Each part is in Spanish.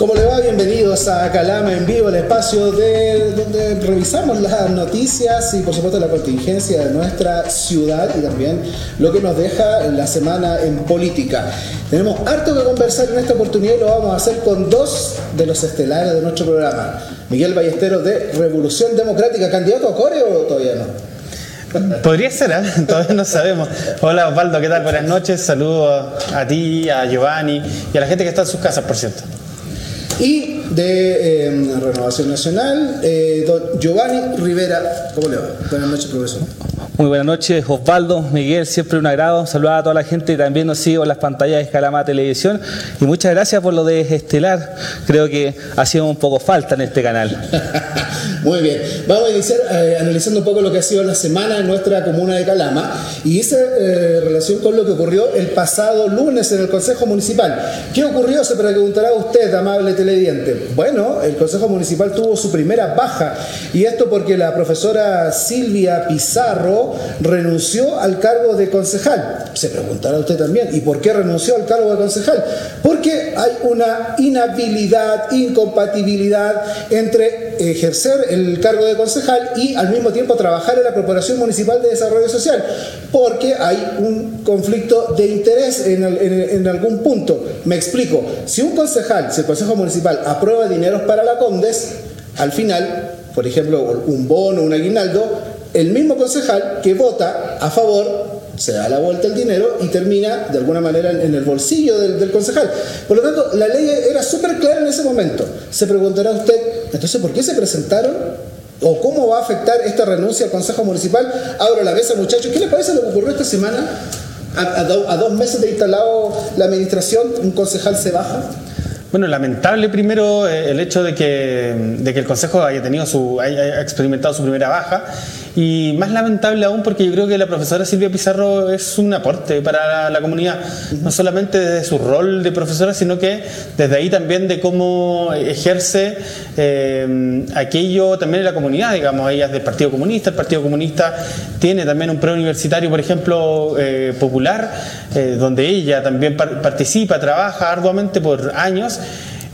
¿Cómo le va? Bienvenidos a Calama en vivo, el espacio de donde revisamos las noticias y por supuesto la contingencia de nuestra ciudad y también lo que nos deja la semana en política. Tenemos harto que conversar en esta oportunidad y lo vamos a hacer con dos de los estelares de nuestro programa. Miguel Ballesteros de Revolución Democrática, candidato a Core o todavía no? Podría ser, ¿eh? todavía no sabemos. Hola Osvaldo, ¿qué tal? Buenas noches. Saludos a ti, a Giovanni y a la gente que está en sus casas, por cierto. Y de eh, Renovación Nacional, eh, don Giovanni Rivera. ¿Cómo le va? Buenas noches, profesor. Muy buenas noches, Osvaldo, Miguel, siempre un agrado. Saludar a toda la gente que también nos sigue en las pantallas de Calama Televisión. Y muchas gracias por lo de Estelar. Creo que ha sido un poco falta en este canal. Muy bien. Vamos a iniciar eh, analizando un poco lo que ha sido la semana en nuestra comuna de Calama y esa eh, relación con lo que ocurrió el pasado lunes en el Consejo Municipal. ¿Qué ocurrió? Se preguntará usted, amable televidente. Bueno, el Consejo Municipal tuvo su primera baja y esto porque la profesora Silvia Pizarro renunció al cargo de concejal. Se preguntará usted también, ¿y por qué renunció al cargo de concejal? Porque hay una inhabilidad, incompatibilidad entre ejercer el cargo de concejal y al mismo tiempo trabajar en la Corporación Municipal de Desarrollo Social, porque hay un conflicto de interés en, algún punto. Me explico, si un concejal, si el Consejo Municipal aprueba dineros para la Condes, al final, por ejemplo, un bono, un aguinaldo, el mismo concejal que vota a favor se da la vuelta el dinero y termina de alguna manera en el bolsillo del, concejal. Por lo tanto, la ley era súper clara en ese momento. Se preguntará usted, entonces, ¿por qué se presentaron? ¿O cómo va a afectar esta renuncia al Consejo Municipal? Abro la mesa, muchachos. ¿Qué les parece lo que ocurrió esta semana? A, dos meses de instalado la administración, un concejal se baja. Bueno, lamentable primero eh, el hecho de que, de que el Consejo haya tenido su, haya experimentado su primera baja y más lamentable aún porque yo creo que la profesora Silvia Pizarro es un aporte para la, comunidad, no solamente desde su rol de profesora, sino que desde ahí también de cómo ejerce eh, aquello también en la comunidad, digamos, ella es del Partido Comunista, el Partido Comunista tiene también un preuniversitario, por ejemplo, eh, popular, donde ella también participa, trabaja arduamente por años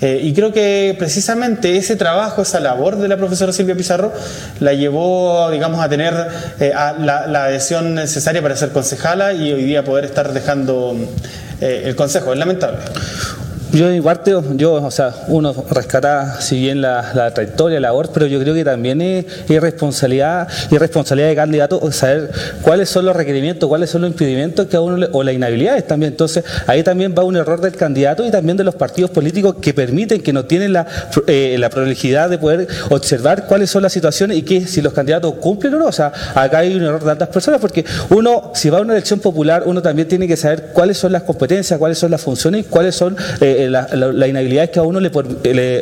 eh, y creo que precisamente ese trabajo, esa labor de la profesora Silvia Pizarro, la llevó, digamos, a tener eh, la, adhesión necesaria para ser concejala y hoy día poder estar dejando eh, el consejo. Es lamentable. Yo en parte, yo, o sea, uno rescata si bien la, la trayectoria, la labor, pero yo creo que también es, responsabilidad y responsabilidad de candidato saber cuáles son los requerimientos, cuáles son los impedimentos que a uno o las inhabilidades también. Entonces, ahí también va un error del candidato y también de los partidos políticos que permiten, que no tienen la, eh, la probabilidad de poder observar cuáles son las situaciones y que si los candidatos cumplen o no. O sea, acá hay un error de tantas personas porque uno, si va a una elección popular, uno también tiene que saber cuáles son las competencias, cuáles son las funciones y cuáles son eh, la, la, inhabilidad que a uno le,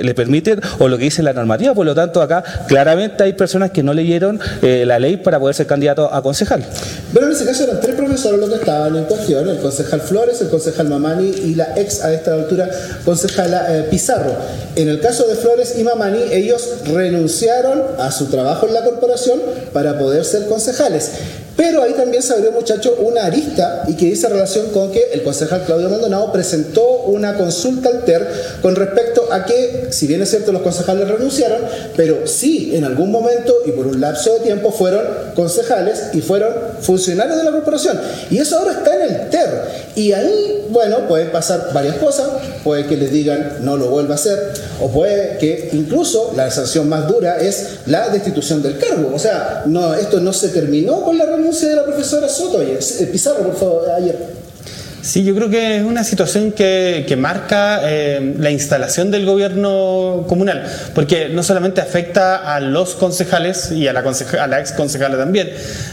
le, permiten o lo que dice la normativa. Por lo tanto, acá claramente hay personas que no leyeron eh, la ley para poder ser candidato a concejal. Pero en ese caso eran tres profesores los que estaban en cuestión, el concejal Flores, el concejal Mamani y la ex a esta altura concejala eh, Pizarro. En el caso de Flores y Mamani, ellos renunciaron a su trabajo en la corporación para poder ser concejales. Pero ahí también se abrió, muchacho, una arista y que dice relación con que el concejal Claudio Maldonado presentó una consulta al TER con respecto a que, si bien es cierto, los concejales renunciaron, pero sí en algún momento y por un lapso de tiempo fueron concejales y fueron funcionarios de la corporación. Y eso ahora está en el TER. Y ahí, bueno, pueden pasar varias cosas. Puede que les digan no lo vuelva a hacer, o puede que incluso la sanción más dura es la destitución del cargo. O sea, no, esto no se terminó con la renuncia de la profesora Soto ayer. Pizarro, por favor, ayer. Sí, yo creo que es una situación que, que marca eh, la instalación del gobierno comunal, porque no solamente afecta a los concejales y a la, a la ex concejala también,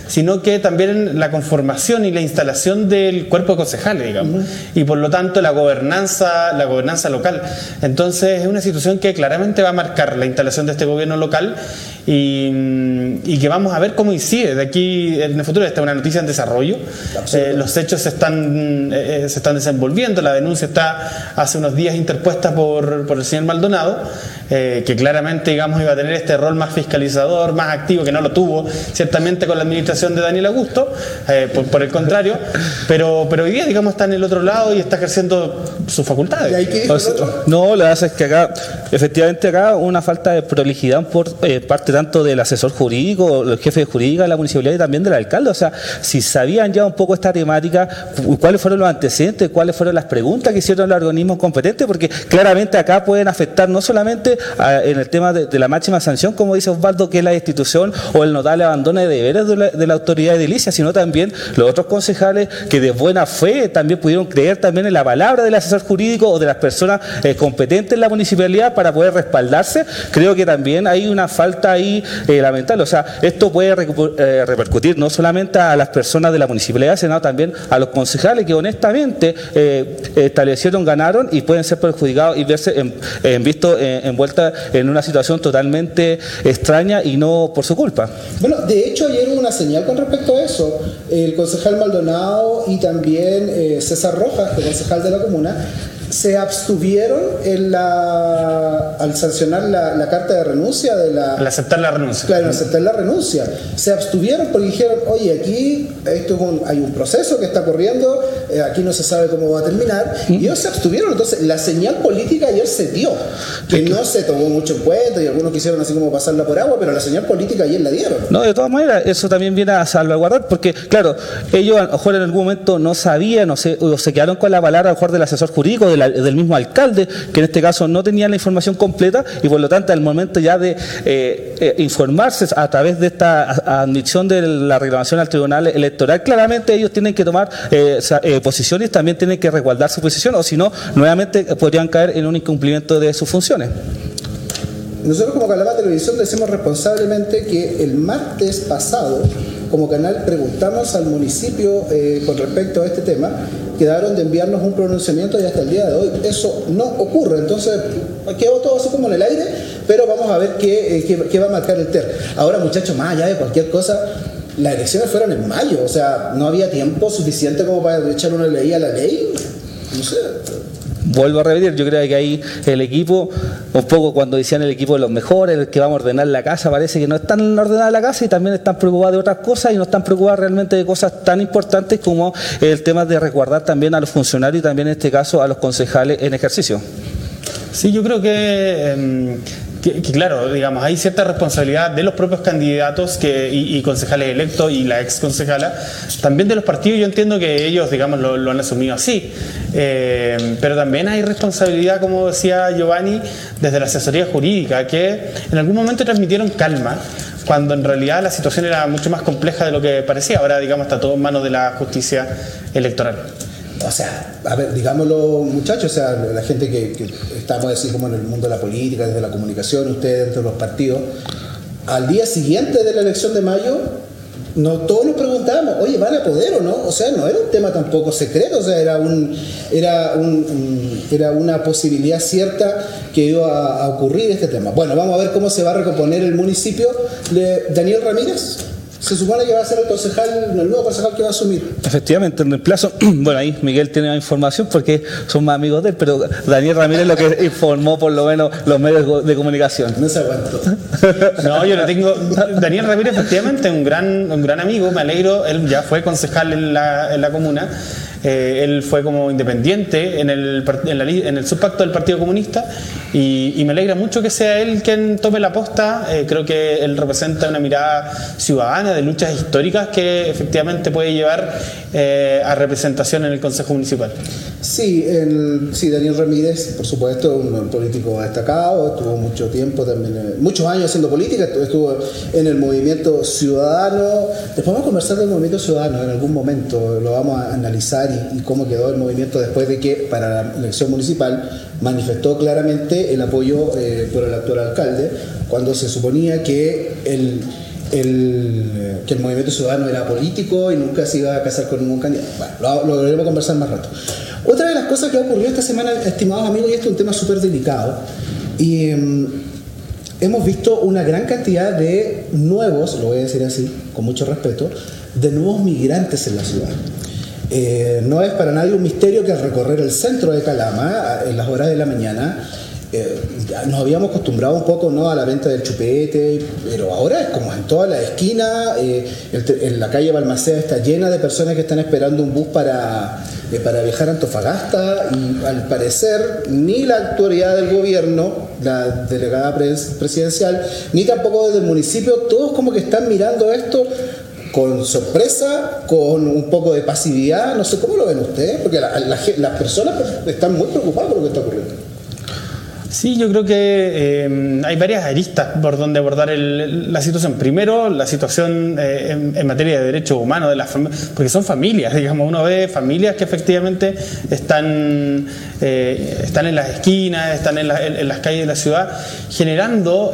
sino que también la conformación y la instalación del cuerpo de concejales, digamos, y por lo tanto la gobernanza, la gobernanza local. Entonces es una situación que claramente va a marcar la instalación de este gobierno local y, que vamos a ver cómo incide de aquí en el futuro. Esta es una noticia en desarrollo. Eh, los hechos están, eh, eh, se están desenvolviendo. La denuncia está hace unos días interpuesta por, por el señor Maldonado. Eh, que claramente digamos, iba a tener este rol más fiscalizador, más activo, que no lo tuvo ciertamente con la administración de Daniel Augusto, eh, por, el contrario, pero, pero hoy día digamos, está en el otro lado y está ejerciendo sus facultades. no, lo que pasa es que acá, efectivamente acá, una falta de prolijidad por eh, parte tanto del asesor jurídico, el jefe jurídico de la municipalidad y también del alcalde. O sea, si sabían ya un poco esta temática, cuáles fueron los antecedentes, cuáles fueron las preguntas que hicieron los organismos competentes, porque claramente acá pueden afectar no solamente en el tema de, la máxima sanción, como dice Osvaldo, que es la institución o el notable abandono de deberes de la, autoridad edilicia, sino también los otros concejales que de buena fe también pudieron creer también en la palabra del asesor jurídico o de las personas eh, competentes en la municipalidad para poder respaldarse. Creo que también hay una falta ahí eh, lamentable. O sea, esto puede eh, repercutir no solamente a las personas de la municipalidad, sino también a los concejales que honestamente establecieron, ganaron y pueden ser perjudicados y verse en, en visto en una situación totalmente extraña y no por su culpa. Bueno, de hecho ayer hubo una señal con respecto a eso. El concejal Maldonado y también eh, César Rojas, el concejal de la comuna, se abstuvieron en la, al sancionar la, carta de renuncia de la... Al aceptar la renuncia. Claro, al aceptar la renuncia. Se abstuvieron porque dijeron, oye, aquí esto hay un proceso que está corriendo, eh, aquí no se sabe cómo va a terminar, y ellos se abstuvieron. Entonces, la señal política ayer se dio, que no se tomó mucho en cuenta y algunos quisieron así como pasarla por agua, pero la señal política ayer la dieron. No, de todas maneras, eso también viene a salvaguardar, porque, claro, ellos a lo mejor en algún momento no sabían o se, o se quedaron con la palabra a lo mejor del asesor jurídico, de del mismo alcalde, que en este caso no tenía la información completa y por lo tanto al momento ya de eh, eh, informarse a través de esta admisión de la reclamación al tribunal electoral, claramente ellos tienen que tomar eh, posiciones, también tienen que resguardar su posición o si no, nuevamente podrían caer en un incumplimiento de sus funciones. Nosotros como Calama Televisión decimos responsablemente que el martes pasado como canal preguntamos al municipio con respecto a este tema quedaron de enviarnos un pronunciamiento y hasta el día de hoy eso no ocurre. Entonces, quedó todo así como en el aire, pero vamos a ver qué, eh, qué, va a marcar el TER. Ahora, muchachos, más allá de cualquier cosa, las elecciones fueron en mayo, o sea, no había tiempo suficiente como para echar una ley a la ley. No sé vuelvo a repetir, yo creo que ahí el equipo, un poco cuando decían el equipo de los mejores, el que vamos a ordenar la casa, parece que no están ordenada la casa y también están preocupados de otras cosas y no están preocupados realmente de cosas tan importantes como el tema de resguardar también a los funcionarios y también en este caso a los concejales en ejercicio. Sí, yo creo que em, que, claro, digamos, hay cierta responsabilidad de los propios candidatos que, y, concejales electos y la ex concejala, también de los partidos, yo entiendo que ellos, digamos, lo, han asumido así, eh, pero también hay responsabilidad, como decía Giovanni, desde la asesoría jurídica, que en algún momento transmitieron calma, cuando en realidad la situación era mucho más compleja de lo que parecía, ahora, digamos, está todo en manos de la justicia electoral o sea, a ver, digámoslo muchachos, o sea, la gente que, estamos así como en el mundo de la política, desde la comunicación, ustedes dentro de los partidos, al día siguiente de la elección de mayo, no, todos nos preguntábamos, oye, ¿van a poder o no? O sea, no era un tema tampoco secreto, o sea, era, un, era, un, era una posibilidad cierta que iba a, ocurrir este tema. Bueno, vamos a ver cómo se va a recomponer el municipio de Daniel Ramírez se supone que va a ser el concejal, el nuevo concejal que va a asumir. Efectivamente, en el plazo, bueno, ahí Miguel tiene más información porque son más amigos de él, pero Daniel Ramírez es lo que informó por lo menos los medios de comunicación. No se aguantó. No, yo lo tengo. Daniel Ramírez, efectivamente, un gran, un gran amigo, me alegro, él ya fue concejal en la, en la comuna. Eh, él fue como independiente en el, en, el subpacto del Partido Comunista y, me alegra mucho que sea él quien tome la posta. Eh, creo que él representa una mirada ciudadana de luchas históricas que efectivamente puede llevar eh, a representación en el Consejo Municipal. Sí, el, sí, Daniel Ramírez, por supuesto, un político destacado, estuvo mucho tiempo también, muchos años haciendo política, estuvo en el movimiento ciudadano. Después vamos a conversar del movimiento ciudadano en algún momento, lo vamos a analizar y, cómo quedó el movimiento después de que para la elección municipal manifestó claramente el apoyo eh, por el actual alcalde, cuando se suponía que el, el, que el movimiento ciudadano era político y nunca se iba a casar con ningún candidato. Bueno, lo, lo a conversar más rato. Otra de las cosas que ha ocurrido esta semana, estimados amigos, y esto es un tema súper delicado, y em, hemos visto una gran cantidad de nuevos, lo voy a decir así, con mucho respeto, de nuevos migrantes en la ciudad. Eh, no es para nadie un misterio que al recorrer el centro de Calama en las horas de la mañana eh, nos habíamos acostumbrado un poco ¿no? a la venta del chupete, pero ahora es como en toda la esquina, eh, en la calle Balmaceda está llena de personas que están esperando un bus para, eh, para viajar a Antofagasta y al parecer ni la autoridad del gobierno, la delegada presidencial, ni tampoco desde el municipio, todos como que están mirando esto con sorpresa, con un poco de pasividad, no sé cómo lo ven ustedes, porque las personas están muy preocupadas por lo que está ocurriendo. Sí, yo creo que eh, hay varias aristas por donde abordar la situación. Primero, la situación eh, en, materia de derechos humanos, de porque son familias, digamos, uno ve familias que efectivamente están, eh, están en las esquinas, están en, las calles de la ciudad, generando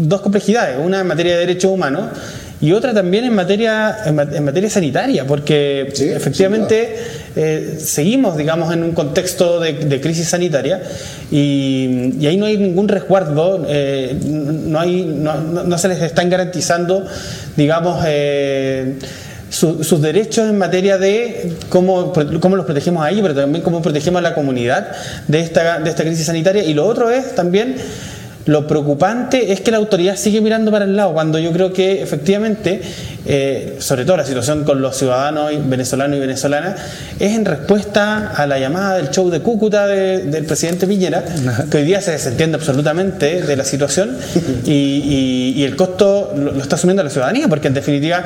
dos complejidades, una en materia de derechos humanos y otra también en materia, en, materia sanitaria, porque efectivamente eh, seguimos, digamos, en un contexto de, crisis sanitaria y, ahí no hay ningún resguardo, eh, no, hay, no, se les están garantizando, digamos, eh, sus derechos en materia de cómo, cómo, los protegemos ahí, pero también cómo protegemos a la comunidad de esta, de esta crisis sanitaria. Y lo otro es también lo preocupante es que la autoridad sigue mirando para el lado, cuando yo creo que efectivamente, eh, sobre todo la situación con los ciudadanos venezolanos y venezolanas, es en respuesta a la llamada del show de Cúcuta del presidente Piñera, que hoy día se desentiende absolutamente de la situación y, el costo lo, lo está asumiendo la ciudadanía, porque en definitiva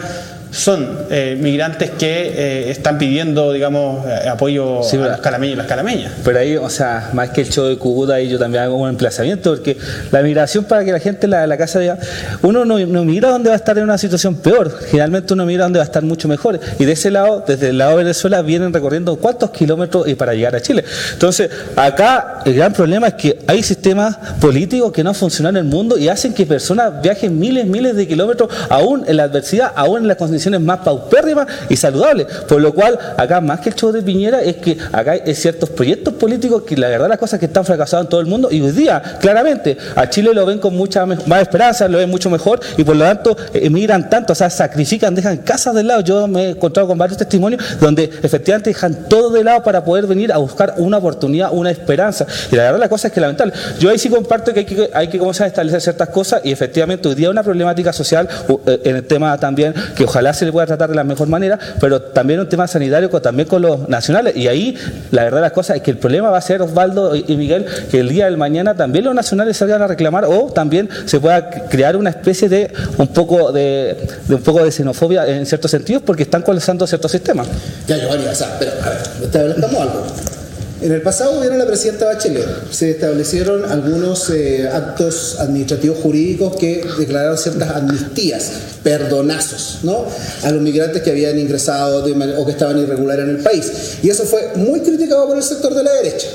son eh, migrantes que eh, están pidiendo, digamos, eh, apoyo a los calameños y las calameñas. Pero ahí, o sea, más que el show de Cúcuta, ahí yo también hago un emplazamiento, porque la migración para que la gente la, la casa diga, uno no, no migra donde va a estar en una situación peor, generalmente uno mira donde va a estar mucho mejor. Y de ese lado, desde el lado de Venezuela, vienen recorriendo cuántos kilómetros para llegar a Chile. Entonces, acá el gran problema es que hay sistemas políticos que no funcionan en el mundo y hacen que personas viajen miles, miles de kilómetros, aún en la adversidad, aún en las condiciones más paupérrimas y saludables. Por lo cual, acá más que el show de Piñera es que acá hay ciertos proyectos políticos que la verdad las cosas que están fracasados en todo el mundo y hoy día, claramente, a Chile lo ven con mucha más esperanza, lo ven mucho mejor y por lo tanto emigran tanto, o sea, sacrifican, dejan casas de lado. Yo me he encontrado con varios testimonios donde efectivamente dejan todo de lado para poder venir a buscar una oportunidad, una esperanza. Y la verdad la cosa es que lamentable. Yo ahí sí comparto que hay que, hay que comenzar a establecer ciertas cosas y efectivamente hoy día una problemática social eh, en el tema también que ojalá se le pueda tratar de la mejor manera, pero también un tema sanitario también con los nacionales. Y ahí la verdad de las cosas es que el problema va a ser, Osvaldo y Miguel, que el día del mañana también los nacionales salgan a reclamar o también se pueda crear una especie de un poco de, un poco de xenofobia en ciertos sentidos porque están colapsando ciertos sistemas. Ya, Giovanni, o sea, pero a ver, te hablamos algo. En el pasado vieron la presidenta Bachelet. Se establecieron algunos eh, actos administrativos jurídicos que declararon ciertas amnistías, perdonazos, ¿no? A los migrantes que habían ingresado o que estaban irregulares en el país. Y eso fue muy criticado por el sector de la derecha,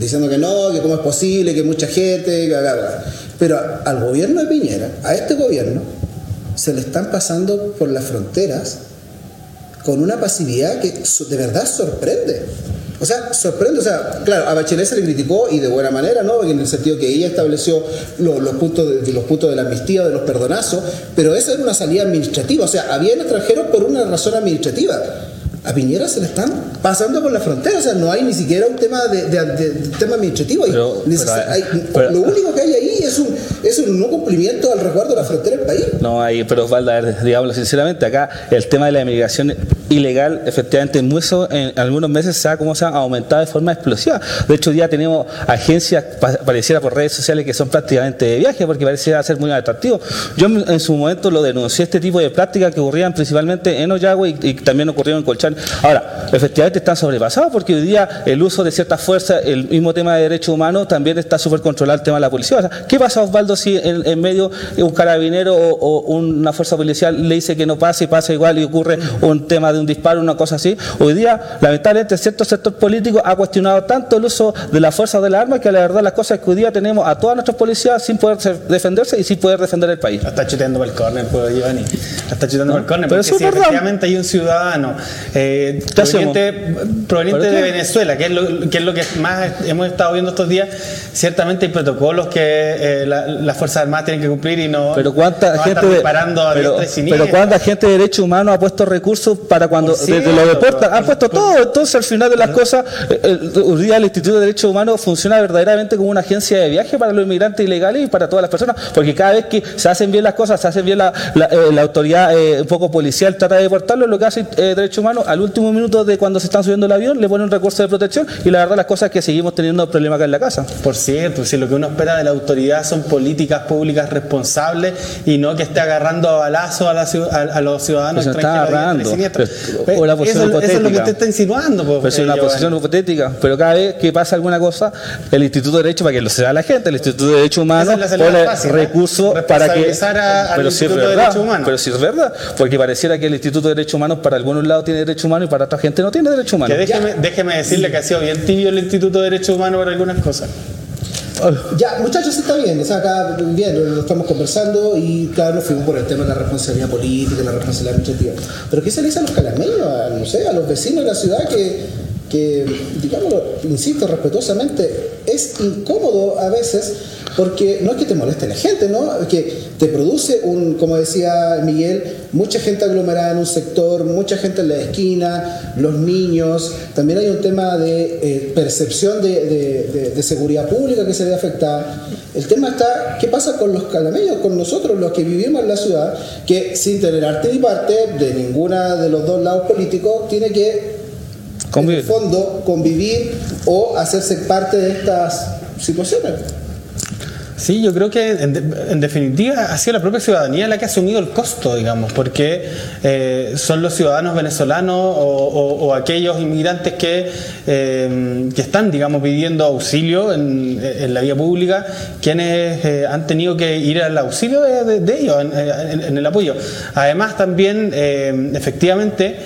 diciendo que no, que cómo es posible, que mucha gente, Pero al gobierno de Piñera, a este gobierno, se le están pasando por las fronteras con una pasividad que de verdad sorprende. O sea, sorprende, o sea, claro, a Bachelet se le criticó y de buena manera, ¿no? En el sentido que ella estableció los, puntos de, los puntos de la amnistía, de los perdonazos, pero esa era una salida administrativa, o sea, había extranjeros por una razón administrativa a Piñera se le están pasando por la frontera, o sea, no hay ni siquiera un tema de, tema administrativo. lo único que hay ahí es un, es un no cumplimiento al resguardo de la frontera del país. No hay, pero Osvaldo, digamos sinceramente, acá el tema de la inmigración ilegal, efectivamente, en, en algunos meses se ha, como se ha aumentado de forma explosiva. De hecho, ya tenemos agencias, pareciera por redes sociales, que son prácticamente de viaje, porque pareciera ser muy atractivo. Yo en su momento lo denuncié, este tipo de prácticas que ocurrían principalmente en Oyagüe y, y también ocurrieron en Colchán Ahora, efectivamente están sobrepasados porque hoy día el uso de ciertas fuerzas, el mismo tema de derechos humanos, también está súper controlado el tema de la policía. ¿Qué pasa, Osvaldo, si en, medio un carabinero o, una fuerza policial le dice que no pasa y pasa igual y ocurre un tema de un disparo, una cosa así? Hoy día, lamentablemente, cierto sector político ha cuestionado tanto el uso de la fuerza de la arma que la verdad las cosas es que hoy día tenemos a todas nuestras policías sin poder defenderse y sin poder defender el país. Está chuteando el córner, pues, Giovanni. Está chuteando el córner, porque si efectivamente hay un ciudadano eh, eh, proveniente, proveniente de Venezuela, que es, lo, que es lo que más hemos estado viendo estos días. Ciertamente hay protocolos que eh, las Fuerzas Armadas tienen que cumplir y no, pero cuánta gente de, a pero, pero cuánta gente de derechos humanos ha puesto recursos para cuando desde lo deportan, han puesto todo. Entonces al final de las cosas, hoy día el Instituto de Derechos Humanos funciona verdaderamente como una agencia de viaje para los inmigrantes ilegales y para todas las personas, porque cada vez que se hacen bien las cosas, se hacen bien la, la, eh, autoridad eh, un poco policial trata de deportarlo, lo que hace eh, Derechos Humanos al último minuto de cuando se están subiendo el avión le pone un recurso de protección y la verdad las cosas es que seguimos teniendo problemas acá en la casa. Por cierto, si lo que uno espera de la autoridad son políticas públicas responsables y no que esté agarrando a balazo a, a, los ciudadanos pues está agarrando. Pero, eso, eso, es lo que usted está insinuando. Pues, pero es una posición hipotética. Pero cada vez que pasa alguna cosa, el Instituto de Derecho, para que lo sea la gente, el Instituto de Derechos Humanos pone fácil, recursos para que. A, pero si es verdad, pero si es verdad, porque pareciera que el Instituto de Derechos Humanos para algunos lados tiene derechos humanos y para otra gente no tiene derechos humanos. déjeme, déjeme decirle que ha sido bien tibio el Instituto de Derechos Humanos para algunas cosas. Ya, muchachos, se está bien, o sea, acá bien, lo estamos conversando y claro, nos fuimos por el tema de la responsabilidad política, la responsabilidad administrativa. Pero ¿qué se le dice a los calameños, a, no sé, a los vecinos de la ciudad que, que digámoslo, insisto respetuosamente, es incómodo a veces porque no es que te moleste la gente, ¿no? Es que te produce un, como decía Miguel, mucha gente aglomerada en un sector, mucha gente en la esquina, los niños, también hay un tema de eh, percepción de, seguridad pública que se ve afectada. El tema está, ¿qué pasa con los calameños, con nosotros, los que vivimos en la ciudad, que sin tener arte ni parte de ninguna de los dos lados políticos, tiene que, en el fondo, convivir o hacerse parte de estas situaciones? Sí, yo creo que en, definitiva ha sido la propia ciudadanía la que ha asumido el costo, digamos, porque eh, son los ciudadanos venezolanos o, aquellos inmigrantes que, eh, que, están, digamos, pidiendo auxilio en, la vía pública, quienes eh, han tenido que ir al auxilio de, ellos, en, el apoyo. Además, también, efectivamente,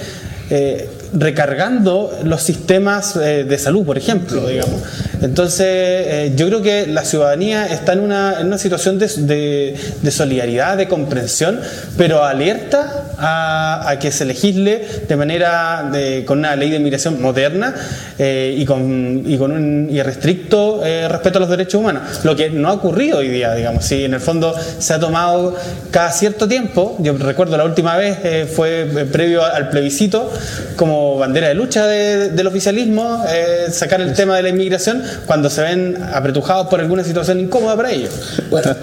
recargando los sistemas de salud, por ejemplo, digamos. Entonces, eh, yo creo que la ciudadanía está en una, en una situación de, de, solidaridad, de comprensión, pero alerta a, que se legisle de manera de, con una ley de inmigración moderna eh, y, con, y con un y restricto eh, respeto a los derechos humanos. Lo que no ha ocurrido hoy día, digamos. Si en el fondo se ha tomado cada cierto tiempo, yo recuerdo la última vez fue previo al plebiscito, como bandera de lucha del oficialismo, sacar el tema de la inmigración cuando se ven apretujados por alguna situación incómoda para ellos. Bueno,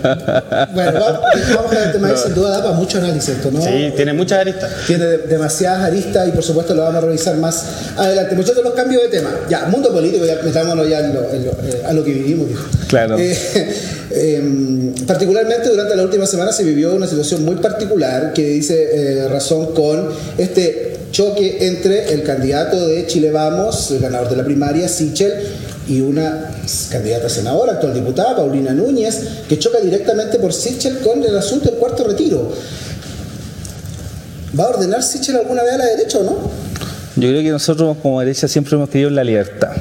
bueno vamos a el tema sin duda da para mucho análisis esto, ¿no? Sí, tiene muchas aristas. Tiene demasiadas aristas y por supuesto lo vamos a revisar más adelante. Muchachos, los cambios de tema. Ya, mundo político, ya metámonos ya eh, a lo que vivimos. Claro. Eh, em, particularmente durante la última semana se vivió una situación muy particular que dice eh, razón con este choque entre el candidato de Chile Vamos, el ganador de la primaria, Sichel, y una candidata senadora, actual diputada, Paulina Núñez, que choca directamente por Sichel con el asunto del cuarto retiro. ¿Va a ordenar Sichel alguna vez a la derecha o no? Yo creo que nosotros como derecha siempre hemos querido la libertad.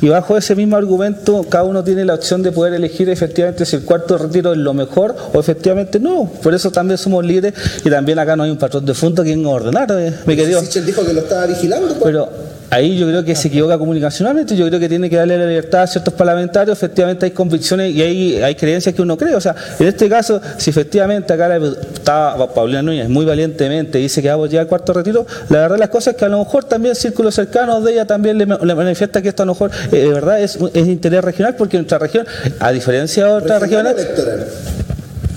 Y bajo ese mismo argumento, cada uno tiene la opción de poder elegir efectivamente si el cuarto retiro es lo mejor o efectivamente no. Por eso también somos libres y también acá no hay un patrón de fondo quien ordenar, eh, mi querido. Sichel dijo que lo estaba vigilando. Pues. Pero ahí yo creo que se equivoca comunicacionalmente, yo creo que tiene que darle la libertad a ciertos parlamentarios, efectivamente hay convicciones y hay, hay creencias que uno cree, o sea, en este caso, si efectivamente acá estaba Paulina Núñez muy valientemente dice que va a llegar al cuarto retiro, la verdad las cosas es que a lo mejor también círculos cercanos de ella también le, manifiesta que esto a lo mejor eh, de verdad es, es interés regional, porque nuestra región, a diferencia de otras regiones,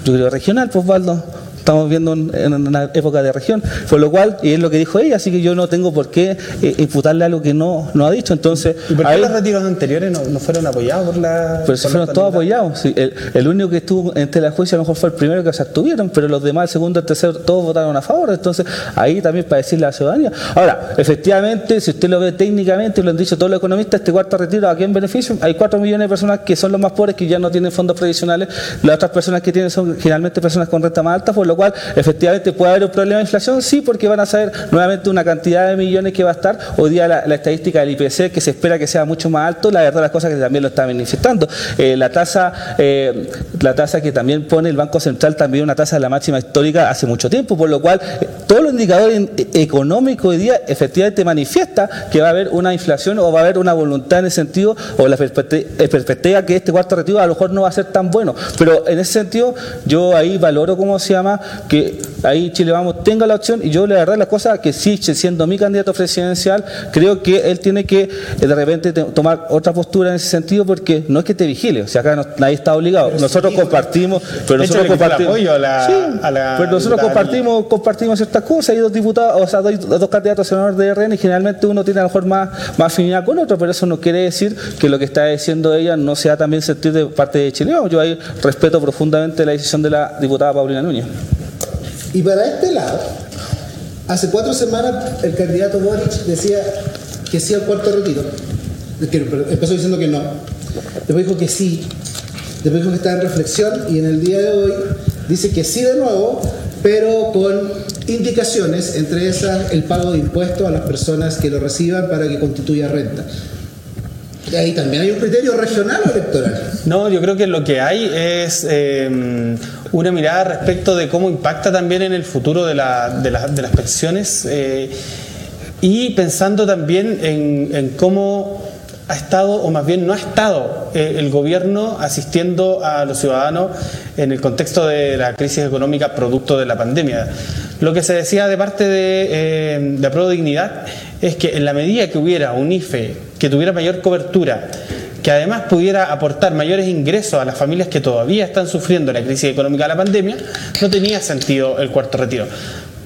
yo creo regional, pues Valdo estamos viendo en una época de región, por lo cual, y es lo que dijo ella, así que yo no tengo por qué eh, imputarle algo que no, no ha dicho. Entonces, ¿Y por qué los retiros anteriores no, fueron apoyados por la.? Pero fueron todos apoyados. el, único que estuvo entre la juicio a lo mejor fue el primero que se abstuvieron, pero los demás, el segundo, el tercero, todos votaron a favor. Entonces, ahí también para decirle a la ciudadanía. Ahora, efectivamente, si usted lo ve técnicamente, lo han dicho todos los economistas, este cuarto retiro, ¿a quién beneficio? Hay cuatro millones de personas que son los más pobres, que ya no tienen fondos previsionales. Las otras personas que tienen son generalmente personas con renta más alta, por lo cual efectivamente puede haber un problema de inflación, sí, porque van a saber nuevamente una cantidad de millones que va a estar. Hoy día la, estadística del IPC que se espera que sea mucho más alto, la verdad las cosas que también lo está manifestando. Eh, la tasa eh, la tasa que también pone el Banco Central también una tasa de la máxima histórica hace mucho tiempo, por lo cual eh, todos los indicadores económicos hoy día efectivamente manifiesta que va a haber una inflación o va a haber una voluntad en ese sentido o la perspectiva que este cuarto retiro a lo mejor no va a ser tan bueno. Pero en ese sentido yo ahí valoro, ¿cómo se llama? Que ahí Chile Vamos tenga la opción y yo la verdad la cosa que sí, siendo mi candidato presidencial, creo que él tiene que eh, de repente tomar otra postura en ese sentido porque no es que te vigile, o sea, acá nadie está obligado. nosotros compartimos, pero nosotros compartimos, nosotros compartimos, compartimos ciertas cosas, hay dos diputados, o sea, dos, dos candidatos a senador de RN y generalmente uno tiene a lo mejor más, más afinidad con otro, pero eso no quiere decir que lo que está diciendo ella no sea también sentir de parte de Chile. Yo ahí respeto profundamente la decisión de la diputada Paulina Núñez. Y para este lado, hace cuatro semanas el candidato Boric decía que sí al cuarto retiro. empezó diciendo que no. Después dijo que sí. Después dijo que estaba en reflexión y en el día de hoy dice que sí de nuevo, pero con indicaciones, entre esas el pago de impuestos a las personas que lo reciban para que constituya renta. Y ahí también hay un criterio regional o electoral. No, yo creo que lo que hay es em, una mirada respecto de cómo impacta también en el futuro de, las pensiones eh, y pensando también en, cómo ha estado, o más bien no ha estado, eh, el gobierno asistiendo a los ciudadanos en el contexto de la crisis económica producto de la pandemia. Lo que se decía de parte de, eh, de Dignidad es que en la medida que hubiera un IFE que tuviera mayor cobertura, que además pudiera aportar mayores ingresos a las familias que todavía están sufriendo la crisis económica de la pandemia, no tenía sentido el cuarto retiro.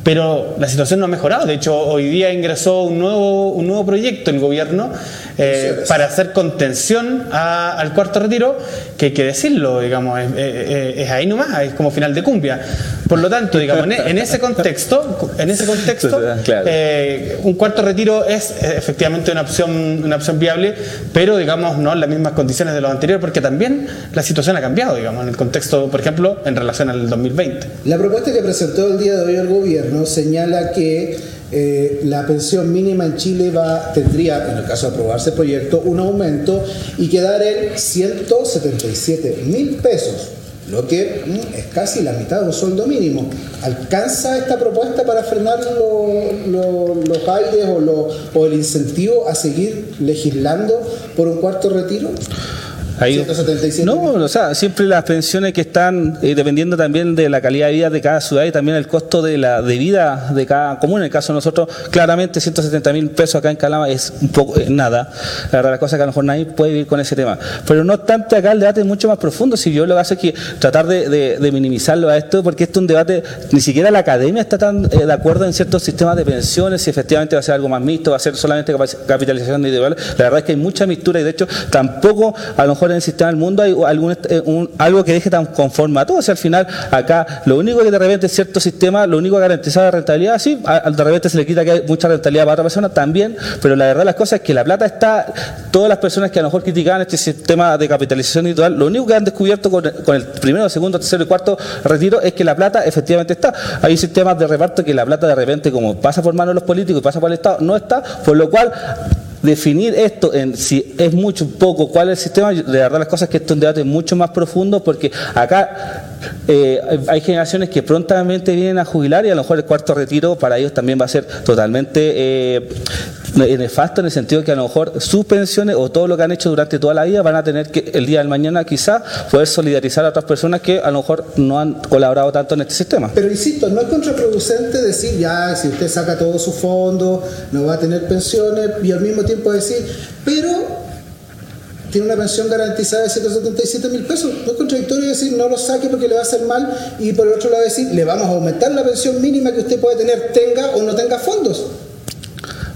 Pero la situación no ha mejorado. De hecho, hoy día ingresó un nuevo, un nuevo proyecto el gobierno eh, para hacer contención al cuarto retiro, que hay que decirlo, digamos, es, ahí nomás, es como final de cumbia. Por lo tanto, digamos, en, ese contexto, en ese contexto, eh, un cuarto retiro es efectivamente una opción, una opción viable, pero digamos no en las mismas condiciones de los anteriores, porque también la situación ha cambiado, digamos, en el contexto, por ejemplo, en relación al 2020. La propuesta que presentó el día de hoy el gobierno señala que eh, la pensión mínima en Chile va, tendría, en el caso de aprobarse el proyecto, un aumento y quedar en 177 mil pesos, lo que mm, es casi la mitad de un sueldo mínimo. ¿Alcanza esta propuesta para frenar los aires o, o el incentivo a seguir legislando por un cuarto retiro? No, o sea, siempre las pensiones que están eh, dependiendo también de la calidad de vida de cada ciudad y también el costo de la de vida de cada común. En el caso de nosotros, claramente 170 mil pesos acá en Calama es un poco nada. La verdad, la cosa es que a lo mejor nadie puede vivir con ese tema. Pero no obstante, acá el debate es mucho más profundo. Si yo lo que hago es que tratar de, minimizarlo a esto, porque esto es un debate, ni siquiera la academia está tan eh, de acuerdo en ciertos sistemas de pensiones, si efectivamente va a ser algo más mixto, va a ser solamente capitalización individual. La verdad es que hay mucha mixtura y de hecho tampoco a lo mejor en el sistema del mundo hay algún, eh, algo que deje tan conforme a todos. al final, acá, lo único que de repente cierto sistema, lo único que garantiza la rentabilidad, sí, de repente se le quita que hay mucha rentabilidad para otra persona también, pero la verdad las cosas es que la plata está, todas las personas que a lo mejor criticaban este sistema de capitalización individual, lo único que han descubierto con, con el primero, segundo, tercero y cuarto retiro es que la plata efectivamente está. Hay sistemas de reparto que la plata de repente, como pasa por manos de los políticos y pasa por el Estado, no está, por lo cual definir esto en si es mucho, poco, cuál es el sistema, de verdad las cosas que esto es un debate mucho más profundo porque acá eh, hay generaciones que prontamente vienen a jubilar y a lo mejor el cuarto retiro para ellos también va a ser totalmente eh, nefasto en el sentido que a lo mejor sus pensiones o todo lo que han hecho durante toda la vida van a tener que el día del mañana quizá poder solidarizar a otras personas que a lo mejor no han colaborado tanto en este sistema. Pero insisto, no es contraproducente decir ya si usted saca todo su fondo no va a tener pensiones y al mismo tiempo decir, pero tiene una pensión garantizada de 177 mil pesos. No es contradictorio decir no lo saque porque le va a hacer mal y por el otro lado decir le vamos a aumentar la pensión mínima que usted puede tener, tenga o no tenga fondos.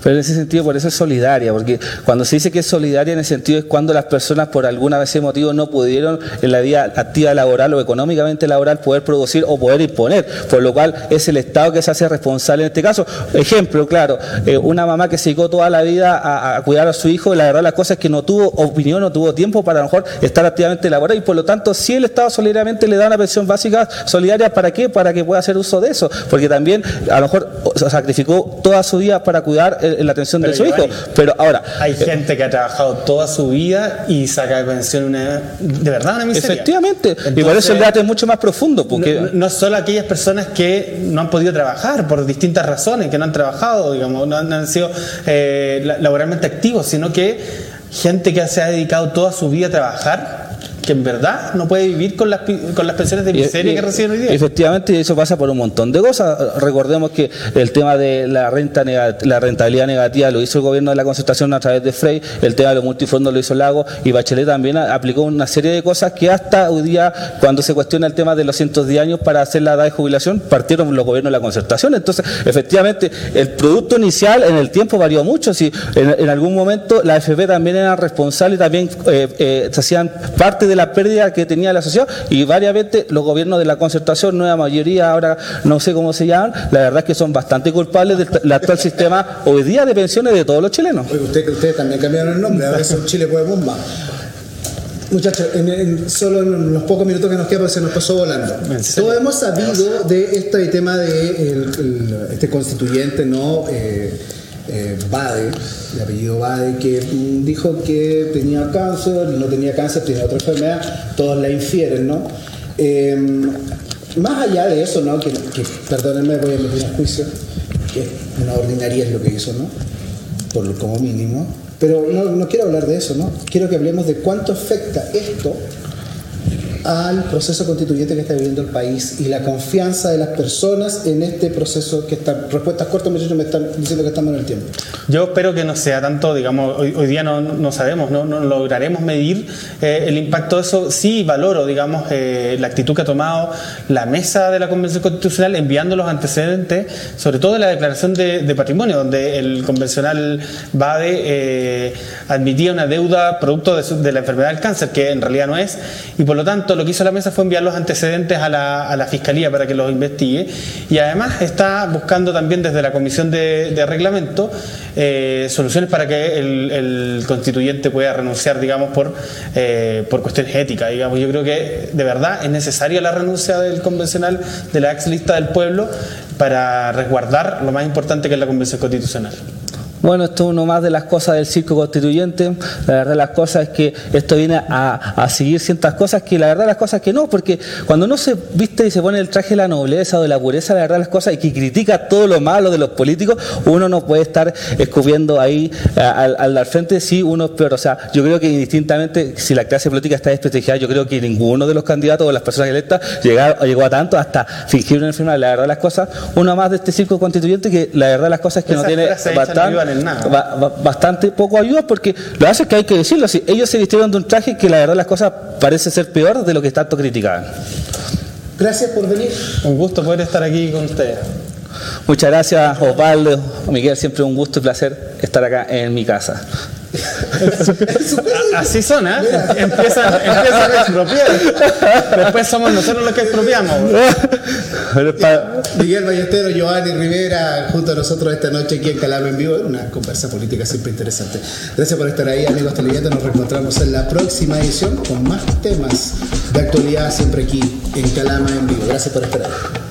Pero en ese sentido, por eso es solidaria, porque cuando se dice que es solidaria en el sentido es cuando las personas por alguna vez ese motivo no pudieron en la vida activa laboral o económicamente laboral poder producir o poder imponer, por lo cual es el Estado que se hace responsable en este caso. Ejemplo, claro, eh, una mamá que se dedicó toda la vida a, cuidar a su hijo, la verdad la cosa es que no tuvo opinión, no tuvo tiempo para a lo mejor estar activamente laboral y por lo tanto si el Estado solidariamente le da una pensión básica solidaria, ¿para qué? Para que pueda hacer uso de eso, porque también a lo mejor sacrificó toda su vida para cuidar eh, la atención de su hijo. Pero ahora. Hay eh, gente que ha trabajado toda su vida y saca de pensión una, de verdad una miseria. Efectivamente. y por eso el debate es mucho más profundo. Porque... No, no, solo aquellas personas que no han podido trabajar por distintas razones, que no han trabajado, digamos, no han, sido eh, laboralmente activos, sino que gente que se ha dedicado toda su vida a trabajar que en verdad no puede vivir con las, con las pensiones de miseria que reciben hoy día. Efectivamente, eso pasa por un montón de cosas. Recordemos que el tema de la renta la rentabilidad negativa lo hizo el gobierno de la concertación a través de Frey, el tema de los multifondos lo hizo Lago y Bachelet también aplicó una serie de cosas que hasta hoy día, cuando se cuestiona el tema de los cientos de años para hacer la edad de jubilación, partieron los gobiernos de la concertación. Entonces, efectivamente, el producto inicial en el tiempo varió mucho. Si en, algún momento la AFP también era responsable y también eh, eh, se hacían parte de la pérdida que tenía la sociedad y varias veces los gobiernos de la concertación, nueva mayoría, ahora no sé cómo se llaman, la verdad es que son bastante culpables del actual sistema hoy día de pensiones de todos los chilenos. Oye, ustedes también cambiaron el nombre, ahora son Chile Puede Bomba. Muchachos, solo en los pocos minutos que nos quedan, pues se nos pasó volando. Todos hemos sabido de este tema de este constituyente, ¿no? Eh, eh, Bade, de apellido Bade, que dijo que tenía cáncer, no tenía cáncer, tenía otra enfermedad, todos la infieren, ¿no? Em, más allá de eso, ¿no? Que, perdónenme, voy a meter un juicio, que una ordinaria es lo que hizo, ¿no? Por como mínimo. Pero no quiero hablar de eso, ¿no? Quiero que hablemos de cuánto afecta esto al proceso constituyente que está viviendo el país y la confianza de las personas en este proceso que está. Respuestas cortas, muchachos, me están diciendo que estamos en el tiempo. Yo espero que no sea tanto, digamos, hoy, día no, no, sabemos, no, lograremos medir eh, el impacto de eso. Sí valoro, digamos, eh, la actitud que ha tomado la mesa de la Convención Constitucional enviando los antecedentes, sobre todo de la declaración de, patrimonio, donde el convencional BADE eh, admitía una deuda producto de, de la enfermedad del cáncer, que en realidad no es, y por lo tanto lo que hizo la mesa fue enviar los antecedentes a la, Fiscalía para que los investigue y además está buscando también desde la Comisión de, Reglamento eh, soluciones para que el, constituyente pueda renunciar, digamos, por, eh, por cuestiones éticas. Digamos. Yo creo que de verdad es necesaria la renuncia del convencional de la ex lista del pueblo para resguardar lo más importante que es la Convención Constitucional. Bueno, esto es uno más de las cosas del circo constituyente. La verdad, las cosas es que esto viene a, seguir ciertas cosas que la verdad, las cosas que no, porque cuando uno se viste y se pone el traje de la nobleza o de la pureza, la verdad, las cosas y que critica todo lo malo de los políticos, uno no puede estar escupiendo ahí al, al frente, sí, uno es peor. O sea, yo creo que indistintamente, si la clase política está desprestigiada, yo creo que ninguno de los candidatos o las personas electas llegó a tanto hasta fingir una enfermedad. La verdad, las cosas, uno más de este circo constituyente que la verdad, las cosas es que no tiene bastante bastante poco ayuda porque lo hace que hay que decirlo así. Ellos se vistieron de un traje que la verdad las cosas parece ser peor de lo que tanto criticaban. Gracias por venir. Un gusto poder estar aquí con ustedes. Muchas gracias Osvaldo, Miguel, siempre un gusto y placer estar acá en mi casa. Así son, ¿eh? Empiezan, empiezan, a expropiar. Después somos nosotros los que expropiamos. Miguel Ballestero, Giovanni Rivera, junto a nosotros esta noche aquí en Calama en vivo. Una conversa política siempre interesante. Gracias por estar ahí, amigos televidentes. Nos reencontramos en la próxima edición con más temas de actualidad siempre aquí en Calama en vivo. Gracias por estar ahí.